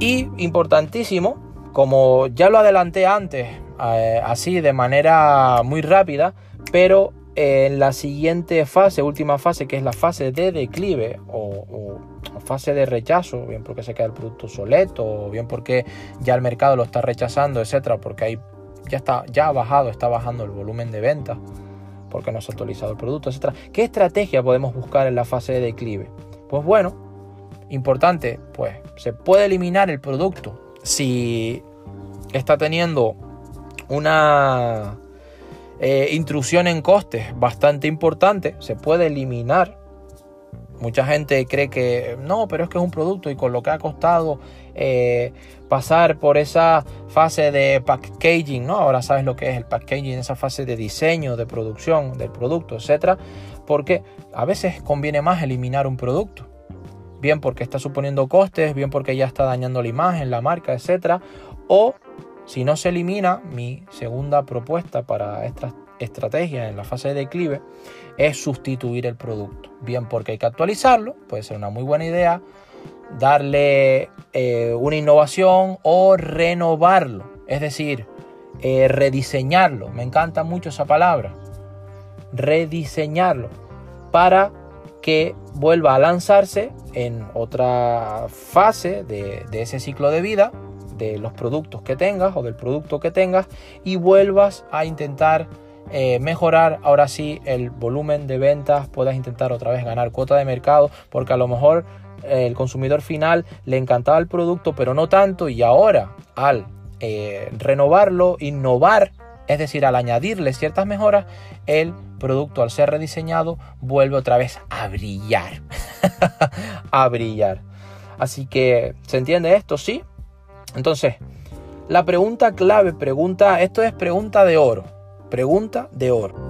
Y importantísimo, como ya lo adelanté antes, eh, así de manera muy rápida, pero en la siguiente fase, última fase, que es la fase de declive o, fase de rechazo, bien porque se queda el producto obsoleto, o bien porque ya el mercado lo está rechazando, etcétera, porque ahí ya está, ya ha bajado, está bajando el volumen de venta, porque no se ha actualizado el producto, etcétera. ¿Qué estrategia podemos buscar en la fase de declive? Pues bueno, importante, pues se puede eliminar el producto si está teniendo una eh, intrusión en costes bastante importante, se puede eliminar. Mucha gente cree que no, pero es que es un producto y con lo que ha costado eh, pasar por esa fase de packaging, ¿no? Ahora sabes lo que es el packaging, esa fase de diseño, de producción del producto, etcétera, porque a veces conviene más eliminar un producto. Bien porque está suponiendo costes, bien porque ya está dañando la imagen, la marca, etcétera, o si no se elimina, mi segunda propuesta para esta estrategia en la fase de declive es sustituir el producto. Bien porque hay que actualizarlo, puede ser una muy buena idea, darle eh, una innovación o renovarlo, es decir, eh, rediseñarlo. Me encanta mucho esa palabra, rediseñarlo, para que vuelva a lanzarse en otra fase de ese ciclo de vida de los productos que tengas o del producto que tengas y vuelvas a intentar eh, mejorar ahora sí el volumen de ventas, puedas intentar otra vez ganar cuota de mercado, porque a lo mejor eh, el consumidor final le encantaba el producto, pero no tanto, y ahora al eh, renovarlo, innovar, es decir, al añadirle ciertas mejoras, el producto al ser rediseñado vuelve otra vez a brillar, a brillar. Así que, ¿se entiende esto? Sí, entonces, la pregunta clave, pregunta, esto es pregunta de oro, pregunta de oro.